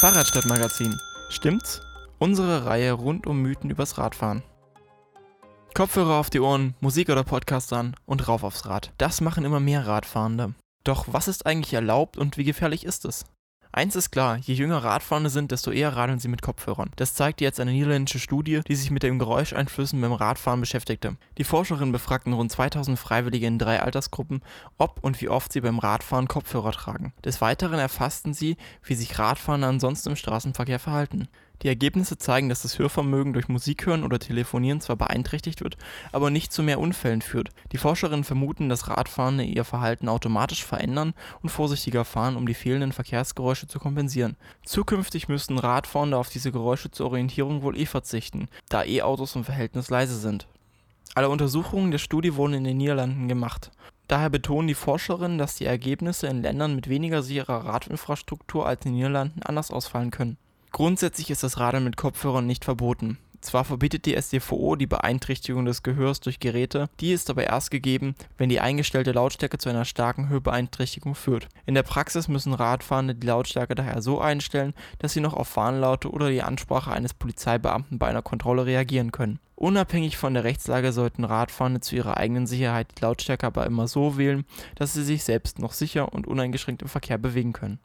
Fahrradstadtmagazin. Stimmt's? Unsere Reihe rund um Mythen übers Radfahren. Kopfhörer auf die Ohren, Musik oder Podcast an und rauf aufs Rad. Das machen immer mehr Radfahrende. Doch was ist eigentlich erlaubt und wie gefährlich ist es? Eins ist klar, je jünger Radfahrende sind, desto eher radeln sie mit Kopfhörern. Das zeigt jetzt eine niederländische Studie, die sich mit den Geräuscheinflüssen beim Radfahren beschäftigte. Die Forscherinnen befragten rund 2000 Freiwillige in drei Altersgruppen, ob und wie oft sie beim Radfahren Kopfhörer tragen. Des Weiteren erfassten sie, wie sich Radfahrende ansonsten im Straßenverkehr verhalten. Die Ergebnisse zeigen, dass das Hörvermögen durch Musik hören oder Telefonieren zwar beeinträchtigt wird, aber nicht zu mehr Unfällen führt. Die Forscherinnen vermuten, dass Radfahrende ihr Verhalten automatisch verändern und vorsichtiger fahren, um die fehlenden Verkehrsgeräusche zu kompensieren. Zukünftig müssten Radfahrende auf diese Geräusche zur Orientierung wohl eh verzichten, da E-Autos im Verhältnis leise sind. Alle Untersuchungen der Studie wurden in den Niederlanden gemacht. Daher betonen die Forscherinnen, dass die Ergebnisse in Ländern mit weniger sicherer Radinfrastruktur als den Niederlanden anders ausfallen können. Grundsätzlich ist das Radeln mit Kopfhörern nicht verboten. Zwar verbietet die SDVO die Beeinträchtigung des Gehörs durch Geräte, die ist aber erst gegeben, wenn die eingestellte Lautstärke zu einer starken Hörbeeinträchtigung führt. In der Praxis müssen Radfahrende die Lautstärke daher so einstellen, dass sie noch auf Warnlaute oder die Ansprache eines Polizeibeamten bei einer Kontrolle reagieren können. Unabhängig von der Rechtslage sollten Radfahrende zu ihrer eigenen Sicherheit die Lautstärke aber immer so wählen, dass sie sich selbst noch sicher und uneingeschränkt im Verkehr bewegen können.